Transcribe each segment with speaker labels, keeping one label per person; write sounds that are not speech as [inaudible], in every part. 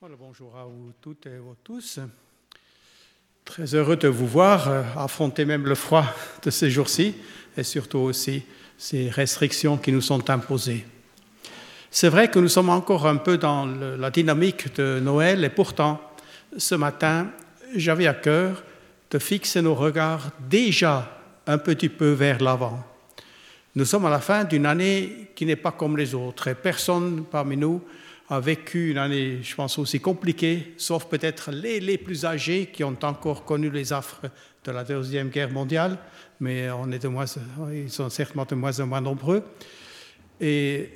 Speaker 1: Bonjour à vous toutes et vous tous. Très heureux de vous voir euh, affronter même le froid de ces jours-ci et surtout aussi ces restrictions qui nous sont imposées. C'est vrai que nous sommes encore un peu dans la dynamique de Noël et pourtant, ce matin, j'avais à cœur de fixer nos regards déjà un petit peu vers l'avant. Nous sommes à la fin d'une année qui n'est pas comme les autres et personne parmi nous a vécu une année, je pense, aussi compliquée, sauf peut-être les, les, plus âgés qui ont encore connu les affres de la Deuxième Guerre mondiale, mais on est moins, ils sont certainement de moins en moins nombreux. Et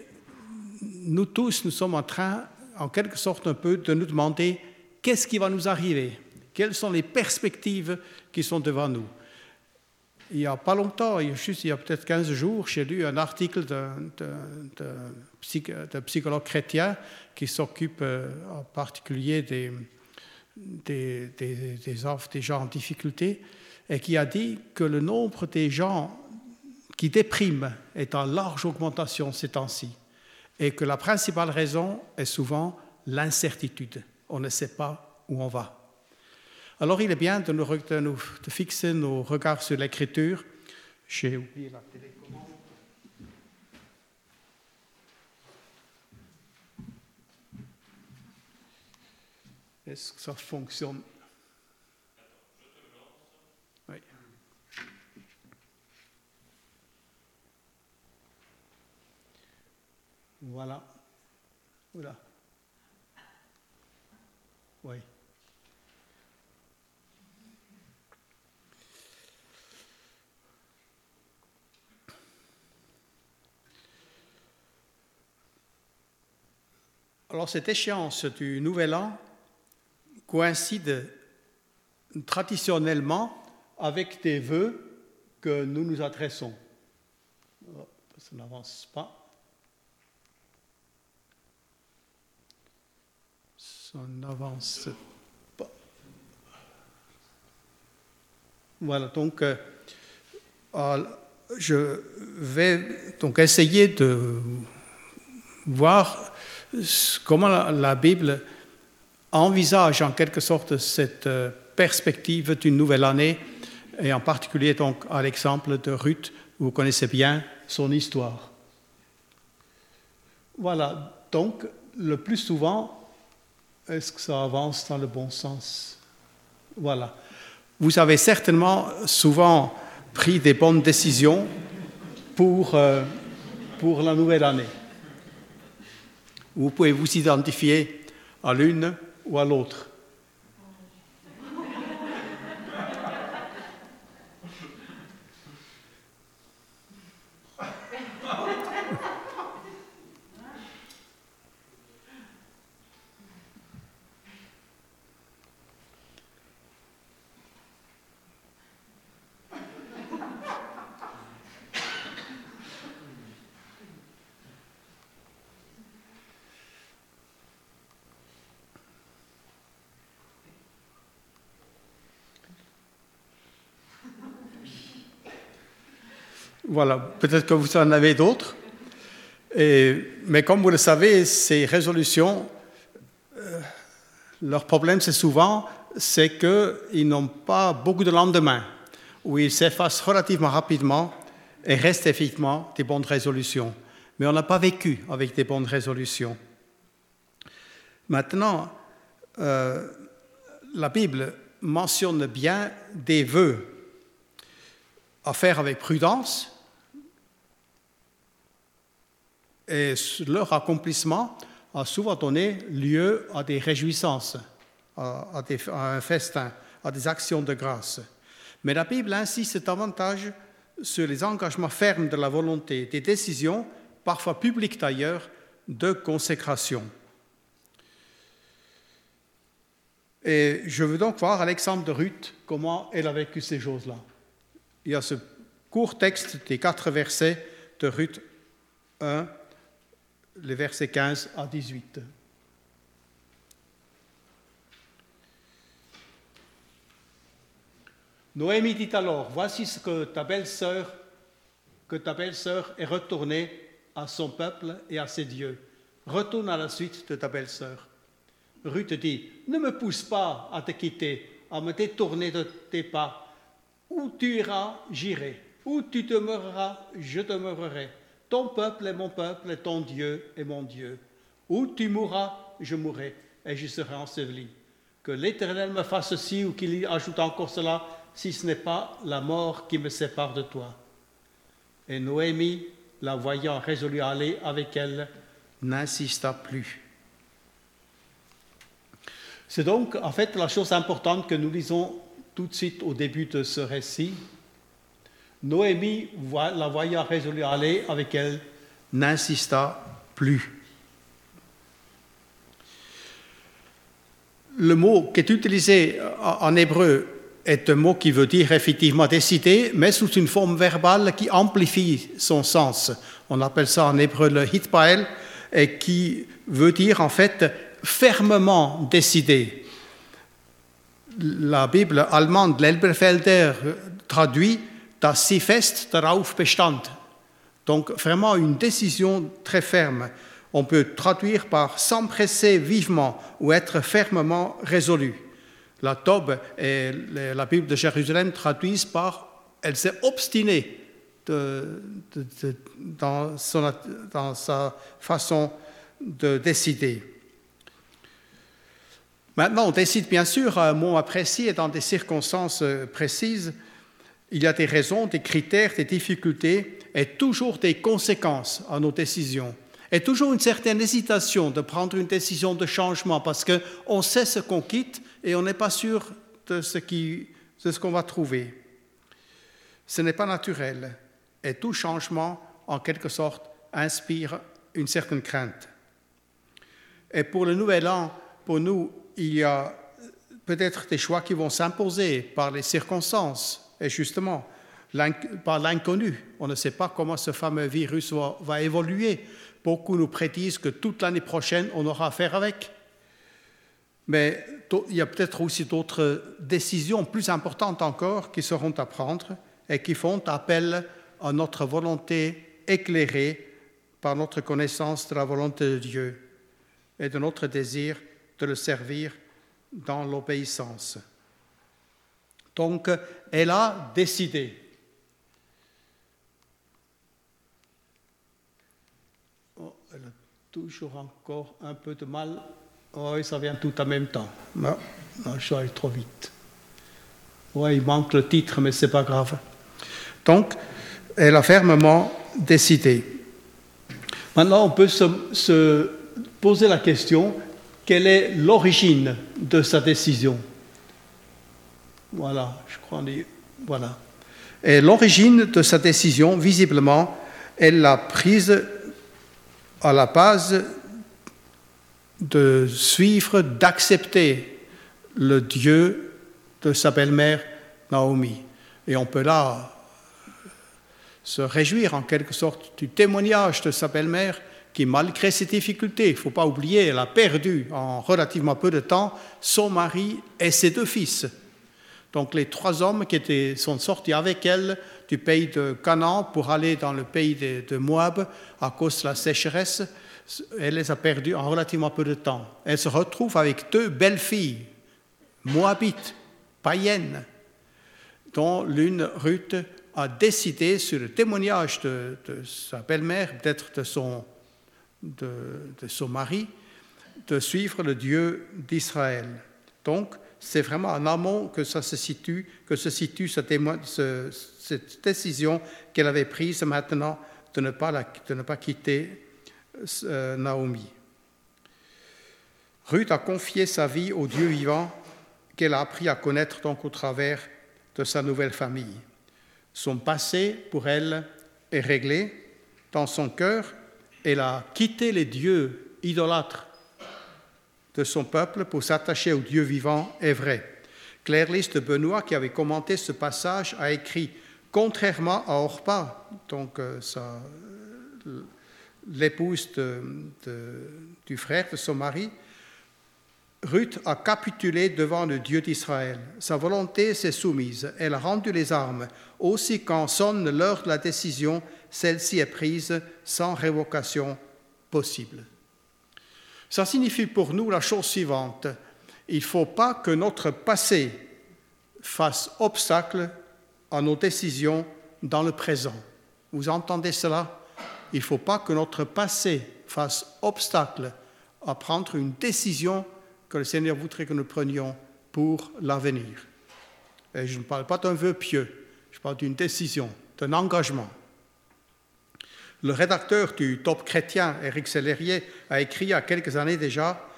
Speaker 1: nous tous, nous sommes en train, en quelque sorte un peu, de nous demander qu'est-ce qui va nous arriver, quelles sont les perspectives qui sont devant nous? Il n'y a pas longtemps, juste il y a peut-être 15 jours, j'ai lu un article d'un psychologue chrétien qui s'occupe euh, en particulier des, des, gens en difficulté et qui a dit que le nombre des gens qui dépriment est en large augmentation ces temps-ci et que la principale raison est souvent l'incertitude. On ne sait pas où on va. Alors il est bien de, nous, fixer nos regards sur l'écriture. J'ai oublié la télécommande. Est-ce que ça fonctionne? Oui. Voilà. Voilà. Oui. Alors cette échéance du Nouvel An coïncide traditionnellement avec des vœux que nous nous adressons. Oh, ça n'avance pas. Ça n'avance pas. Voilà, donc euh, je vais donc essayer de voir comment la, Bible envisage en quelque sorte cette euh, perspective d'une nouvelle année, et en particulier donc à l'exemple de Ruth, vous connaissez bien son histoire. Voilà, donc le plus souvent, est-ce que ça avance dans le bon sens? Voilà. Vous avez certainement souvent pris des bonnes décisions pour, euh, pour la nouvelle année. Vous pouvez vous identifier à l'une ou à l'autre. Voilà, peut-être que vous en avez d'autres. mais comme vous le savez, ces résolutions, euh, leur problème, c'est souvent, c'est qu'ils n'ont pas beaucoup de lendemain, où ils s'effacent relativement rapidement et restent effectivement des bonnes résolutions. Mais on n'a pas vécu avec des bonnes résolutions. Maintenant, euh, la Bible mentionne bien des vœux à faire avec prudence, et leur accomplissement a souvent donné lieu à des réjouissances, à, un festin, à des actions de grâce. Mais la Bible insiste davantage sur les engagements fermes de la volonté, des décisions, parfois publiques d'ailleurs, de consécration. Et je veux donc voir à l'exemple de Ruth comment elle a vécu ces choses-là. Il y a ce court texte des quatre versets de Ruth 1 les versets 15 à 18. Noémie dit alors, voici ce que ta belle-sœur, que ta belle-sœur est retournée à son peuple et à ses dieux. Retourne à la suite de ta belle-sœur. Ruth dit, ne me pousse pas à te quitter, à me détourner de tes pas. Où tu iras, j'irai. Où tu demeureras, je demeurerai. Ton peuple est mon peuple, et ton Dieu est mon Dieu. Où tu mourras, je mourrai, et je serai enseveli. Que l'Éternel me fasse ceci ou qu'il ajoute encore cela, si ce n'est pas la mort qui me sépare de toi. Et Noémie, la voyant résolue à aller avec elle, n'insista plus. C'est donc en fait la chose importante que nous lisons tout de suite au début de ce récit. Noémie, la voyant résolue à aller avec elle, n'insista plus. Le mot qui est utilisé en hébreu est un mot qui veut dire effectivement décider, mais sous une forme verbale qui amplifie son sens. On appelle ça en hébreu le hitpael, et qui veut dire en fait fermement décider. La Bible allemande, l'Elberfelder, traduit Das sie fest darauf bestand. Donc vraiment une décision très ferme. On peut traduire par s'empresser vivement ou être fermement résolu. La Tobe et la Bible de Jérusalem traduisent par elle s'est obstinée dans, sa façon de décider. Maintenant, on décide bien sûr un moment précis et dans des circonstances précises. Il y a des raisons, des critères, des difficultés et toujours des conséquences à nos décisions. Et toujours une certaine hésitation de prendre une décision de changement parce qu'on sait ce qu'on quitte et on n'est pas sûr de ce qu'on va trouver. Ce n'est pas naturel et tout changement, en quelque sorte, inspire une certaine crainte. Et pour le nouvel an, pour nous, il y a peut-être des choix qui vont s'imposer par les circonstances et justement par l'inconnu. On ne sait pas comment ce fameux virus va, évoluer. Beaucoup nous prédisent que toute l'année prochaine, on aura affaire avec. Mais il y a peut-être aussi d'autres décisions plus importantes encore qui seront à prendre et qui font appel à notre volonté éclairée par notre connaissance de la volonté de Dieu et de notre désir de le servir dans l'obéissance. Donc, elle a décidé. Oh, elle a toujours encore un peu de mal. Oh, oui, ça vient tout en même temps. Non, je suis allé trop vite. Oui, il manque le titre, mais ce n'est pas grave. Donc, elle a fermement décidé. Maintenant, on peut se poser la question, quelle est l'origine de sa décision? Voilà, je crois. Voilà. Et l'origine de sa décision, visiblement, elle l'a prise à la base de suivre, d'accepter le Dieu de sa belle-mère Naomi. Et on peut là se réjouir en quelque sorte du témoignage de sa belle-mère qui, malgré ses difficultés, il ne faut pas oublier, elle a perdu en relativement peu de temps son mari et ses deux fils. Donc les trois hommes qui étaient, sont sortis avec elle du pays de Canaan pour aller dans le pays de, Moab à cause de la sécheresse, elle les a perdus en relativement peu de temps. Elle se retrouve avec deux belles filles, moabites, païennes, dont l'une, Ruth, a décidé, sur le témoignage de, sa belle-mère, peut-être de son de, son mari, de suivre le Dieu d'Israël. Donc, c'est vraiment en amont que se situe, cette décision qu'elle avait prise maintenant de ne pas, de ne pas quitter euh, Naomi. Ruth a confié sa vie au Dieu vivant qu'elle a appris à connaître donc au travers de sa nouvelle famille. Son passé, pour elle, est réglé. Dans son cœur, elle a quitté les dieux idolâtres de son peuple pour s'attacher au Dieu vivant et vrai. Claire de Benoît, qui avait commenté ce passage, a écrit Contrairement à Orpa, donc euh, l'épouse du frère de son mari, Ruth a capitulé devant le Dieu d'Israël. Sa volonté s'est soumise. Elle a rendu les armes. Aussi, quand sonne l'heure de la décision, celle-ci est prise sans révocation possible. Ça signifie pour nous la chose suivante. Il ne faut pas que notre passé fasse obstacle à nos décisions dans le présent. Vous entendez cela? Il ne faut pas que notre passé fasse obstacle à prendre une décision que le Seigneur voudrait que nous prenions pour l'avenir. Et je ne parle pas d'un vœu pieux, je parle d'une décision, d'un engagement. Le rédacteur du Top chrétien, Éric Sellerier, a écrit il y a quelques années déjà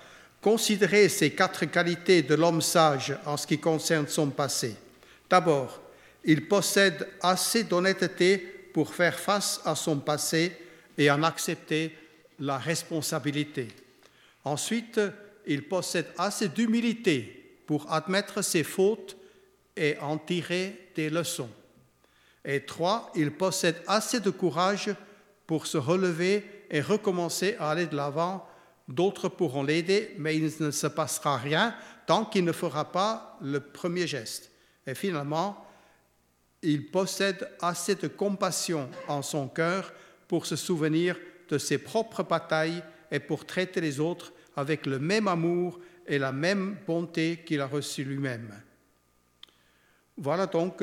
Speaker 1: Considérez ces quatre qualités de l'homme sage en ce qui concerne son passé. D'abord, il possède assez d'honnêteté pour faire face à son passé et en accepter la responsabilité. Ensuite, il possède assez d'humilité pour admettre ses fautes et en tirer des leçons. Et trois, il possède assez de courage pour se relever et recommencer à aller de l'avant. D'autres pourront l'aider, mais il ne se passera rien tant qu'il ne fera pas le premier geste. Et finalement, il possède assez de compassion en son cœur pour se souvenir de ses propres batailles et pour traiter les autres avec le même amour et la même bonté qu'il a reçu lui-même. Voilà donc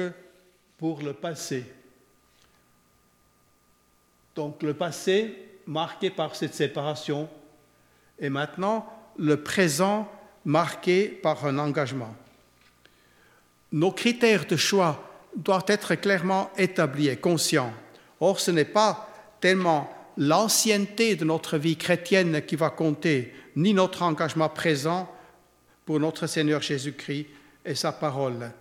Speaker 1: pour le passé. Donc le passé marqué par cette séparation et maintenant le présent marqué par un engagement. Nos critères de choix doivent être clairement établis et conscients. Or, ce n'est pas tellement l'ancienneté de notre vie chrétienne qui va compter, ni notre engagement présent pour notre Seigneur Jésus-Christ et sa parole.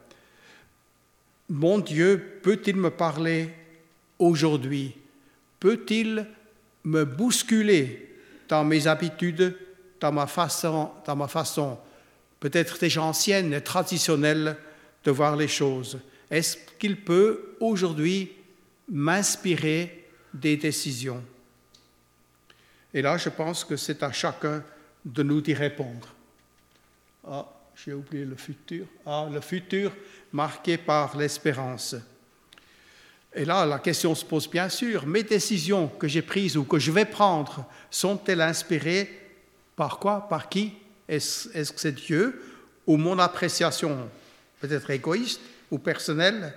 Speaker 1: Mon Dieu peut-il me parler aujourd'hui peut-il me bousculer dans mes habitudes, dans ma façon, peut-être déjà ancienne et traditionnelle de voir les choses? Est-ce qu'il peut aujourd'hui m'inspirer des décisions? Et là, je pense que c'est à chacun de nous d'y répondre. Ah, j'ai oublié le futur. Ah, le futur marqué par l'espérance. Et là, la question se pose bien sûr, mes décisions que j'ai prises ou que je vais prendre sont-elles inspirées par quoi Par qui Est-ce que c'est Dieu ou mon appréciation peut-être égoïste ou personnelle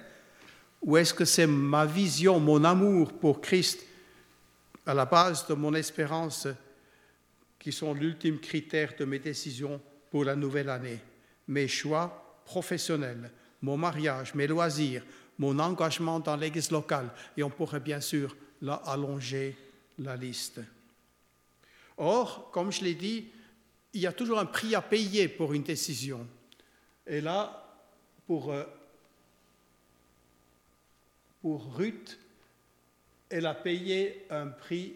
Speaker 1: Ou est-ce que c'est ma vision, mon amour pour Christ à la base de mon espérance qui sont l'ultime critère de mes décisions pour la nouvelle année? Mes choix professionnels, mon mariage, mes loisirs, mon engagement dans l'Église locale. Et on pourrait bien sûr là allonger la liste. Or, comme je l'ai dit, il y a toujours un prix à payer pour une décision. Et là, pour, euh, pour Ruth, elle a payé un prix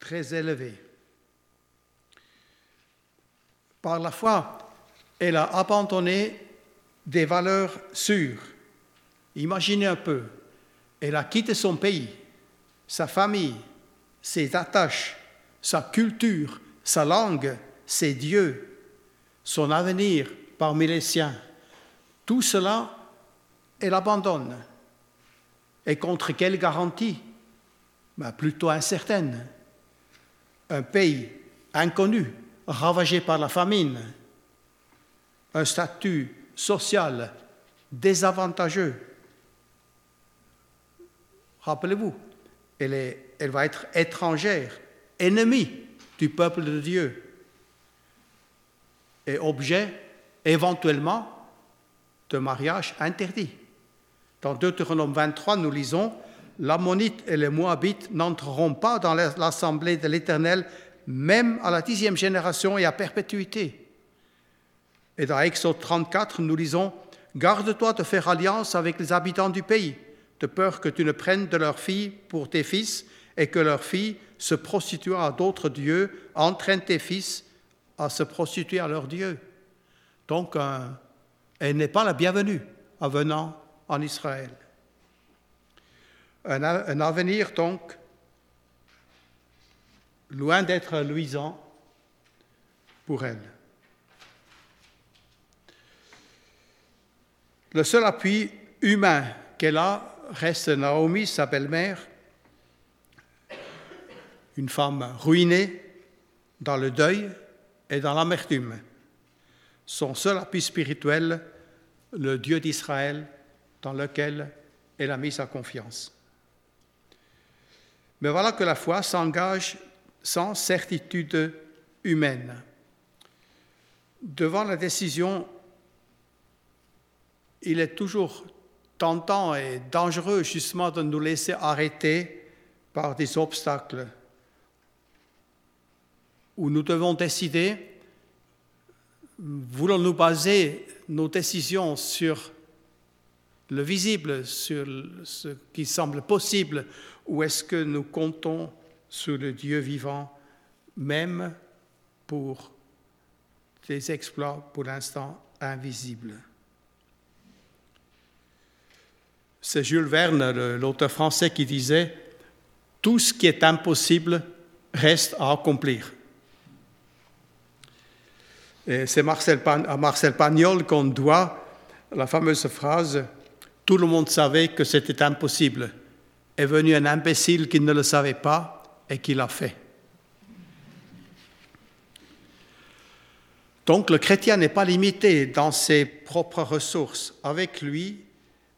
Speaker 1: très élevé. Par la foi, elle a abandonné des valeurs sûres Imaginez un peu, elle a quitté son pays, sa famille, ses attaches, sa culture, sa langue, ses dieux, son avenir parmi les siens. Tout cela, elle abandonne. Et contre quelle garantie? Ben, Plutôt incertaine. Un pays inconnu, ravagé par la famine, un statut social désavantageux, Rappelez-vous, elle, va être étrangère, ennemie du peuple de Dieu et objet éventuellement de mariage interdit. Dans Deutéronome 23, nous lisons L'Ammonite et les Moabites n'entreront pas dans l'assemblée de l'Éternel, même à la dixième génération et à perpétuité. Et dans Exode 34, nous lisons Garde-toi de faire alliance avec les habitants du pays de peur que tu ne prennes de leurs filles pour tes fils et que leurs filles, se prostituant à d'autres dieux, entraînent tes fils à se prostituer à leurs dieux. Donc, elle n'est pas la bienvenue en venant en Israël. Un, un avenir, donc, loin d'être luisant pour elle. Le seul appui humain qu'elle a reste Naomi, sa belle-mère, une femme ruinée dans le deuil et dans l'amertume. Son seul appui spirituel, le Dieu d'Israël, dans lequel elle a mis sa confiance. Mais voilà que la foi s'engage sans certitude humaine. Devant la décision, il est toujours tentant et dangereux justement de nous laisser arrêter par des obstacles où nous devons décider, voulons-nous baser nos décisions sur le visible, sur ce qui semble possible, ou est-ce que nous comptons sur le Dieu vivant, même pour des exploits pour l'instant invisibles? C'est Jules Verne, l'auteur français, qui disait Tout ce qui est impossible reste à accomplir. Et c'est à Marcel Pagnol qu'on doit la fameuse phrase Tout le monde savait que c'était impossible. Est venu un imbécile qui ne le savait pas et qui l'a fait. Donc le chrétien n'est pas limité dans ses propres ressources. Avec lui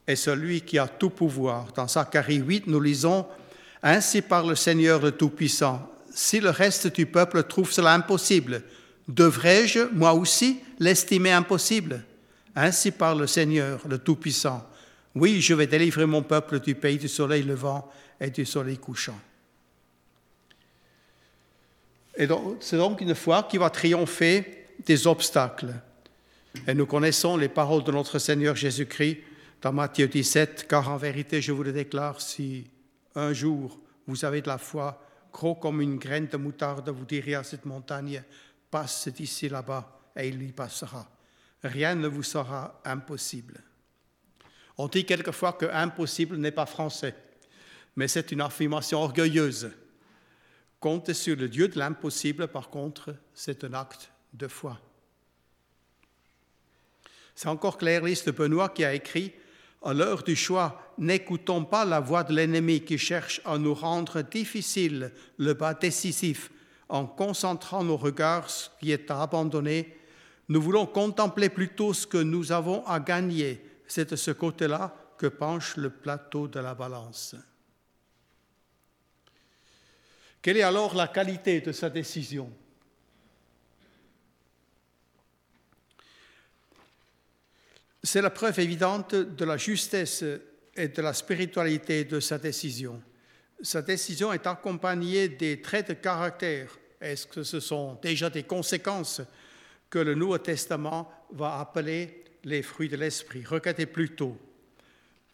Speaker 1: est celui qui a tout pouvoir. Dans Zacharie 8, nous lisons Ainsi parle le Seigneur le Tout-Puissant. Si le reste du peuple trouve cela impossible, devrais-je, moi aussi, l'estimer impossible? Ainsi parle le Seigneur le Tout-Puissant. Oui, je vais délivrer mon peuple du pays du soleil levant et du soleil couchant. Et c'est donc une foi qui va triompher des obstacles. Et nous connaissons les paroles de notre Seigneur Jésus-Christ dans Matthieu 17, car en vérité, je vous le déclare, si un jour vous avez de la foi, gros comme une graine de moutarde, vous direz à cette montagne, passe d'ici là-bas, et il y passera. Rien ne vous sera impossible. On dit quelquefois que impossible n'est pas français, mais c'est une affirmation orgueilleuse. Compter sur le Dieu de l'impossible, par contre, c'est un acte de foi. C'est encore Claire Lys Benoît qui a écrit À l'heure du choix, n'écoutons pas la voix de l'ennemi qui cherche à nous rendre difficile le bas décisif en concentrant nos regards ce qui est à abandonner. Nous voulons contempler plutôt ce que nous avons à gagner. C'est de ce côté-là que penche le plateau de la balance. Quelle est alors la qualité de sa décision? C'est la preuve évidente de la justesse et de la spiritualité de sa décision. Sa décision est accompagnée des traits de caractère. Est-ce que ce sont déjà des conséquences que le Nouveau Testament va appeler les fruits de l'esprit? Regardez plutôt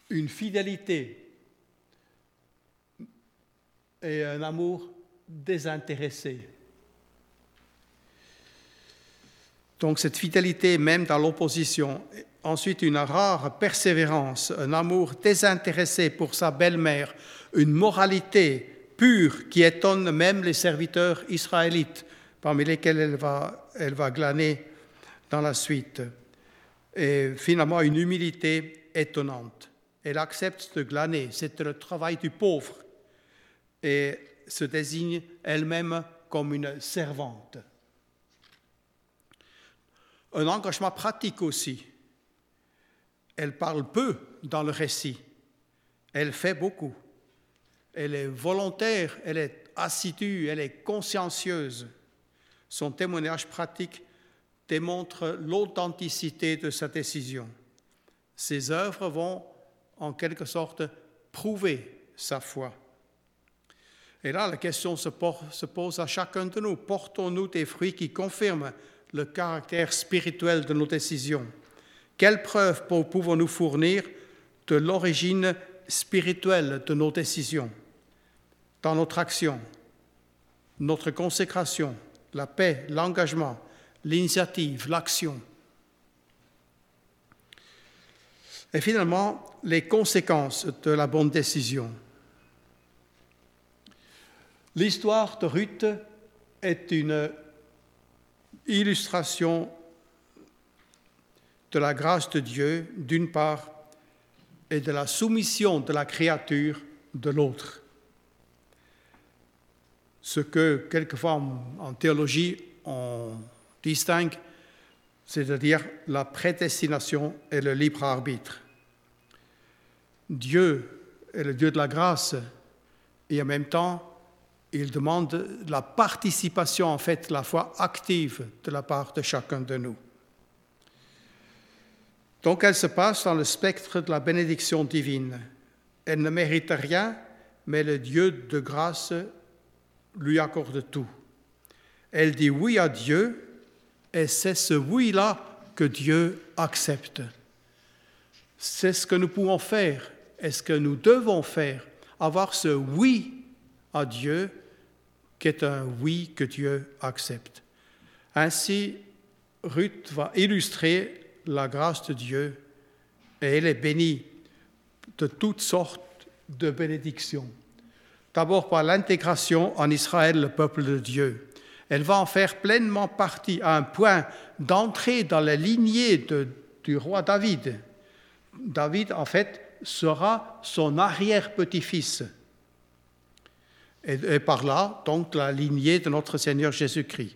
Speaker 1: une fidélité et un amour désintéressé. Donc cette fidélité même dans l'opposition ensuite une rare persévérance, un amour désintéressé pour sa belle-mère, une moralité pure qui étonne même les serviteurs israélites, parmi lesquels elle va, glaner dans la suite. Et finalement, une humilité étonnante. Elle accepte de glaner, c'est le travail du pauvre, et se désigne elle-même comme une servante. Un engagement pratique aussi elle parle peu dans le récit. Elle fait beaucoup. Elle est volontaire, elle est assidue, elle est consciencieuse. Son témoignage pratique démontre l'authenticité de sa décision. Ses œuvres vont, en quelque sorte, prouver sa foi. Et là, la question se pose à chacun de nous. Portons-nous des fruits qui confirment le caractère spirituel de nos décisions? Quelles preuves pouvons-nous fournir de l'origine spirituelle de nos décisions dans notre action, notre consécration, la paix, l'engagement, l'initiative, l'action? Et finalement, les conséquences de la bonne décision. L'histoire de Ruth est une illustration de la grâce de Dieu, d'une part, et de la soumission de la créature, de l'autre. Ce que quelquefois en théologie on distingue, c'est-à-dire la prédestination et le libre arbitre. Dieu est le Dieu de la grâce et en même temps, il demande la participation, en fait, la foi active de la part de chacun de nous. Donc elle se passe dans le spectre de la bénédiction divine. Elle ne mérite rien, mais le Dieu de grâce lui accorde tout. Elle dit oui à Dieu, et c'est ce oui-là que Dieu accepte. C'est ce que nous pouvons faire et ce que nous devons faire, avoir ce oui à Dieu qui est un oui que Dieu accepte. Ainsi, Ruth va illustrer la grâce de Dieu et elle est bénie de toutes sortes de bénédictions. D'abord par l'intégration en Israël, le peuple de Dieu. Elle va en faire pleinement partie à un point d'entrer dans la lignée du roi David. David, en fait, sera son arrière-petit-fils. Et, et, par là, donc, la lignée de notre Seigneur Jésus-Christ.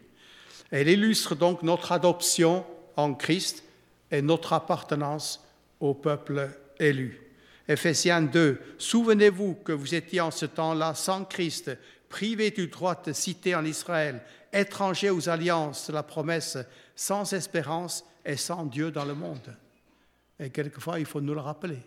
Speaker 1: Elle illustre donc notre adoption en Christ et notre appartenance au peuple élu. Éphésiens 2, Souvenez-vous que vous étiez en ce temps-là sans Christ, privés du droit de citer en Israël, étrangers aux alliances la promesse, sans espérance et sans Dieu dans le monde. Et quelquefois, il faut nous le rappeler.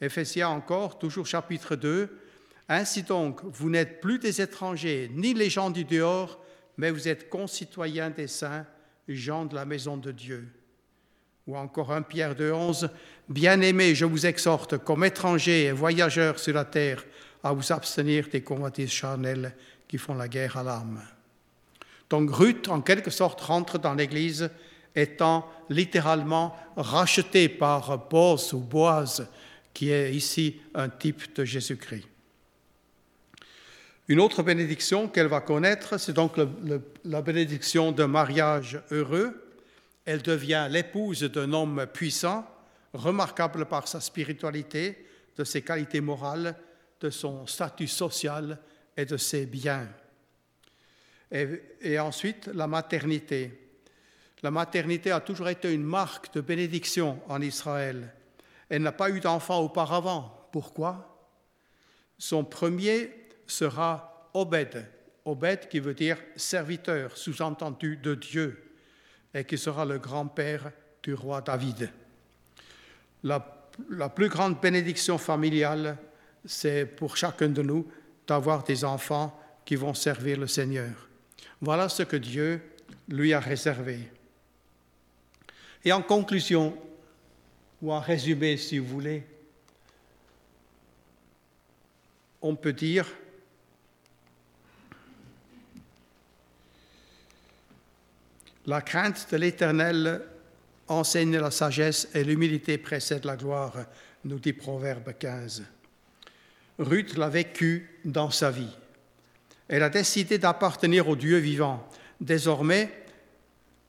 Speaker 1: Éphésiens encore, toujours chapitre 2, Ainsi donc, vous n'êtes plus des étrangers, ni les gens du dehors, mais vous êtes concitoyens des saints, gens de la maison de Dieu. Ou encore 1 Pierre 2, 11, Bien-aimés, je vous exhorte, comme étrangers et voyageurs sur la terre, à vous abstenir des convoitises charnelles qui font la guerre à l'âme. Donc Ruth, en quelque sorte, rentre dans l'Église étant littéralement rachetée par Boaz ou Boaz, qui est ici un type de Jésus-Christ. Une autre bénédiction qu'elle va connaître, c'est donc la bénédiction d'un mariage heureux. Elle devient l'épouse d'un homme puissant, remarquable par sa spiritualité, de ses qualités morales, de son statut social et de ses biens. Et, ensuite, la maternité. La maternité a toujours été une marque de bénédiction en Israël. Elle n'a pas eu d'enfant auparavant. Pourquoi? Son premier sera Obed. Obed qui veut dire serviteur, sous-entendu de Dieu, et qui sera le grand-père du roi David. La, la, plus grande bénédiction familiale, c'est pour chacun de nous d'avoir des enfants qui vont servir le Seigneur. Voilà ce que Dieu lui a réservé. Et en conclusion, ou en résumé si vous voulez, on peut dire La crainte de l'Éternel enseigne la sagesse et l'humilité précède la gloire, nous dit Proverbe 15. Ruth l'a vécu dans sa vie. Elle a décidé d'appartenir au Dieu vivant. Désormais,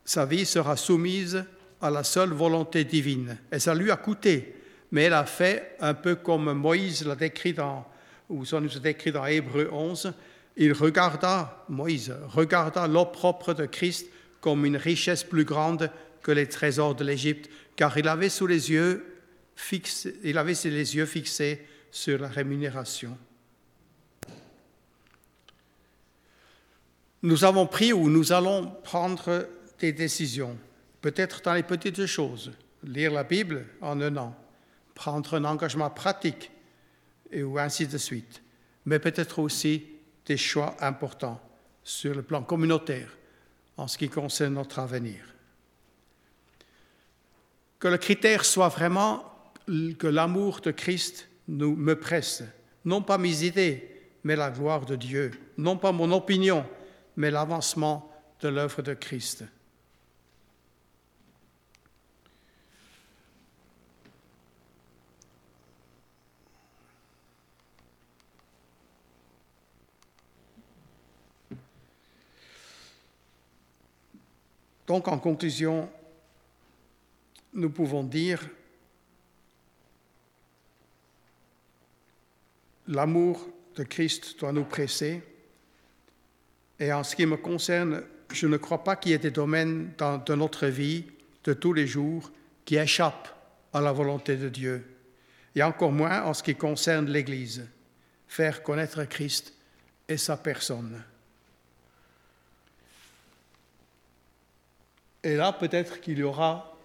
Speaker 1: sa vie sera soumise à la seule volonté divine. Et ça lui a coûté, mais elle a fait un peu comme Moïse l'a décrit dans, ou ça nous est décrit dans Hébreu 11. Il regarda, Moïse regarda l'opprobre de Christ comme une richesse plus grande que les trésors de l'Égypte, car il avait sous les yeux fixé, il avait les yeux fixés sur la rémunération. Nous avons pris ou nous allons prendre des décisions, peut-être dans les petites choses, lire la Bible en un an, prendre un engagement pratique, et ou ainsi de suite, mais peut-être aussi des choix importants sur le plan communautaire, en ce qui concerne notre avenir. Que le critère soit vraiment que l'amour de Christ nous, me presse, non pas mes idées, mais la gloire de Dieu, non pas mon opinion, mais l'avancement de l'œuvre de Christ. Donc, en conclusion, nous pouvons dire l'amour de Christ doit nous presser. Et en ce qui me concerne, je ne crois pas qu'il y ait des domaines de notre vie de tous les jours qui échappent à la volonté de Dieu, et encore moins en ce qui concerne l'Église, faire connaître Christ et sa personne. Et là, peut-être qu'il y aura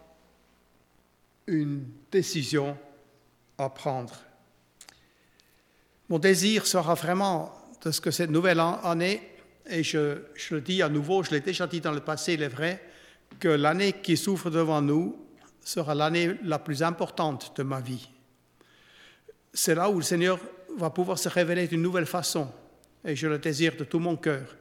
Speaker 1: une décision à prendre. Mon désir sera vraiment de ce que cette nouvelle année, et je, le dis à nouveau, je l'ai déjà dit dans le passé, il est vrai, que l'année qui s'ouvre devant nous sera l'année la plus importante de ma vie. C'est là où le Seigneur va pouvoir se révéler d'une nouvelle façon, et je le désire de tout mon cœur,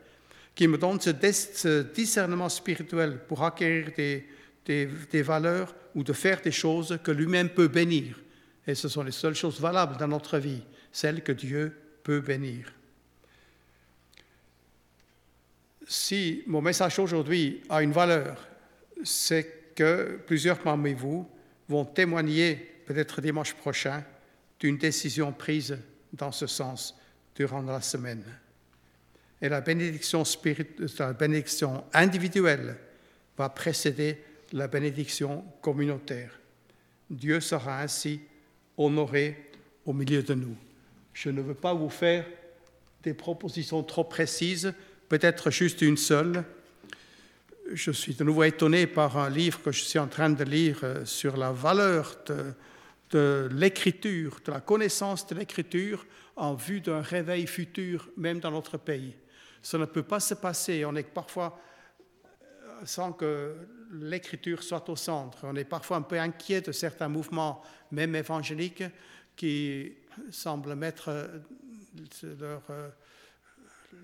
Speaker 1: qui me donne ce, discernement spirituel pour acquérir des, des valeurs ou de faire des choses que lui-même peut bénir. Et ce sont les seules choses valables dans notre vie, celles que Dieu peut bénir. Si mon message aujourd'hui a une valeur, c'est que plusieurs parmi vous vont témoigner, peut-être dimanche prochain, d'une décision prise dans ce sens durant la semaine. Et la bénédiction, la bénédiction individuelle va précéder la bénédiction communautaire. Dieu sera ainsi honoré au milieu de nous. Je ne veux pas vous faire des propositions trop précises, peut-être juste une seule. Je suis de nouveau étonné par un livre que je suis en train de lire euh, sur la valeur de l'écriture, de la connaissance de l'écriture en vue d'un réveil futur, même dans notre pays. Ça ne peut pas se passer. On est parfois euh, sans que l'écriture soit au centre. On est parfois un peu inquiet de certains mouvements, même évangéliques, qui semblent mettre euh, euh,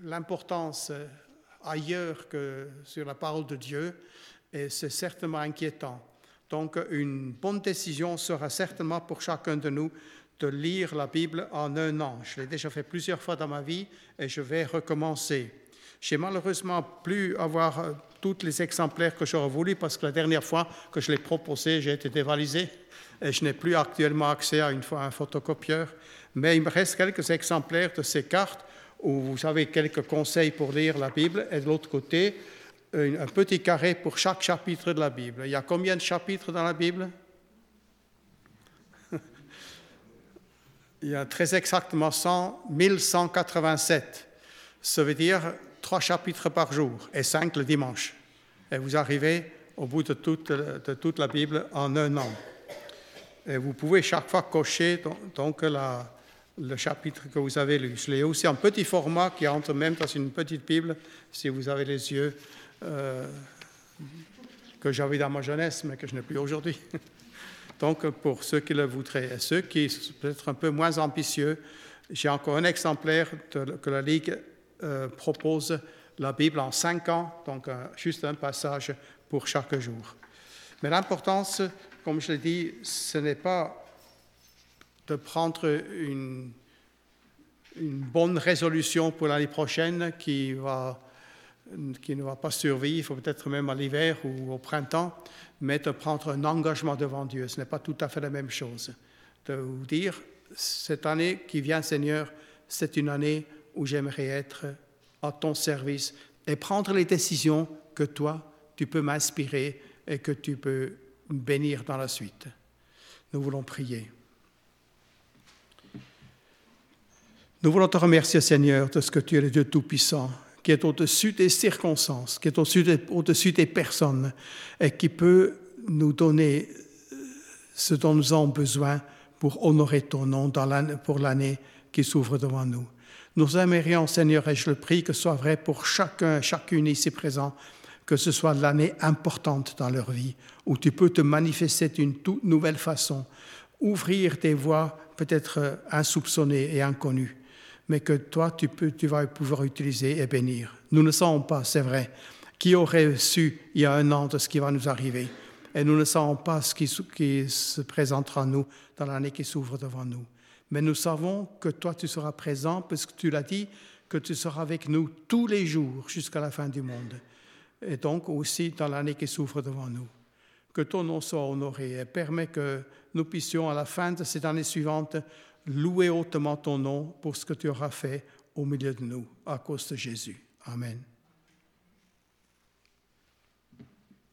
Speaker 1: l'importance ailleurs que sur la parole de Dieu, et c'est certainement inquiétant. Donc une bonne décision sera certainement pour chacun de nous de lire la Bible en un an. Je l'ai déjà fait plusieurs fois dans ma vie et je vais recommencer. J'ai malheureusement plus avoir euh, tous les exemplaires que j'aurais voulu parce que la dernière fois que je l'ai proposé, j'ai été dévalisé et je n'ai plus actuellement accès à, une, un photocopieur. Mais il me reste quelques exemplaires de ces cartes où vous avez quelques conseils pour lire la Bible et de l'autre côté, un petit carré pour chaque chapitre de la Bible. Il y a combien de chapitres dans la Bible? Il y a très exactement 100, 1187. Ça veut dire trois chapitres par jour et cinq le dimanche. Et vous arrivez au bout de toute, la Bible en un an. Et vous pouvez chaque fois cocher donc le chapitre que vous avez lu. Je l'ai aussi en petit format qui entre même dans une petite Bible si vous avez les yeux euh, que j'avais dans ma jeunesse mais que je n'ai plus aujourd'hui. [laughs] Donc pour ceux qui le voudraient et ceux qui sont peut-être un peu moins ambitieux, j'ai encore un exemplaire que la Ligue euh, propose la Bible en cinq ans, donc juste un passage pour chaque jour. Mais l'importance, comme je l'ai dit, ce n'est pas de prendre une bonne résolution pour l'année prochaine qui, va, qui ne va pas survivre, peut-être même à l'hiver ou au printemps, mais de prendre un engagement devant Dieu. Ce n'est pas tout à fait la même chose. De vous dire, cette année qui vient, Seigneur, c'est une année où j'aimerais être à ton service et prendre les décisions que toi, tu peux m'inspirer et que tu peux bénir dans la suite. Nous voulons prier. Nous voulons te remercier, Seigneur, de ce que tu es le Dieu Tout-Puissant, qui est au-dessus des circonstances, qui est au-dessus des, personnes et qui peut nous donner euh, ce dont nous avons besoin pour honorer ton nom pour l'année qui s'ouvre devant nous. Nous aimerions, Seigneur, et je le prie, que ce soit vrai pour chacun, chacune ici présent, que ce soit l'année importante dans leur vie, où tu peux te manifester d'une toute nouvelle façon, ouvrir des voies peut-être insoupçonnées et inconnues, mais que toi, tu, peux, tu vas pouvoir utiliser et bénir. Nous ne savons pas, c'est vrai, qui aurait su il y a un an de ce qui va nous arriver, et nous ne savons pas ce qui, se présentera à nous dans l'année qui s'ouvre devant nous. Mais nous savons que toi, tu seras présent, parce que tu l'as dit, que tu seras avec nous tous les jours jusqu'à la fin du monde. Et donc aussi dans l'année qui s'ouvre devant nous. Que ton nom soit honoré et permet que nous puissions, à la fin de cette année suivante, louer hautement ton nom pour ce que tu auras fait au milieu de nous, à cause de Jésus. Amen.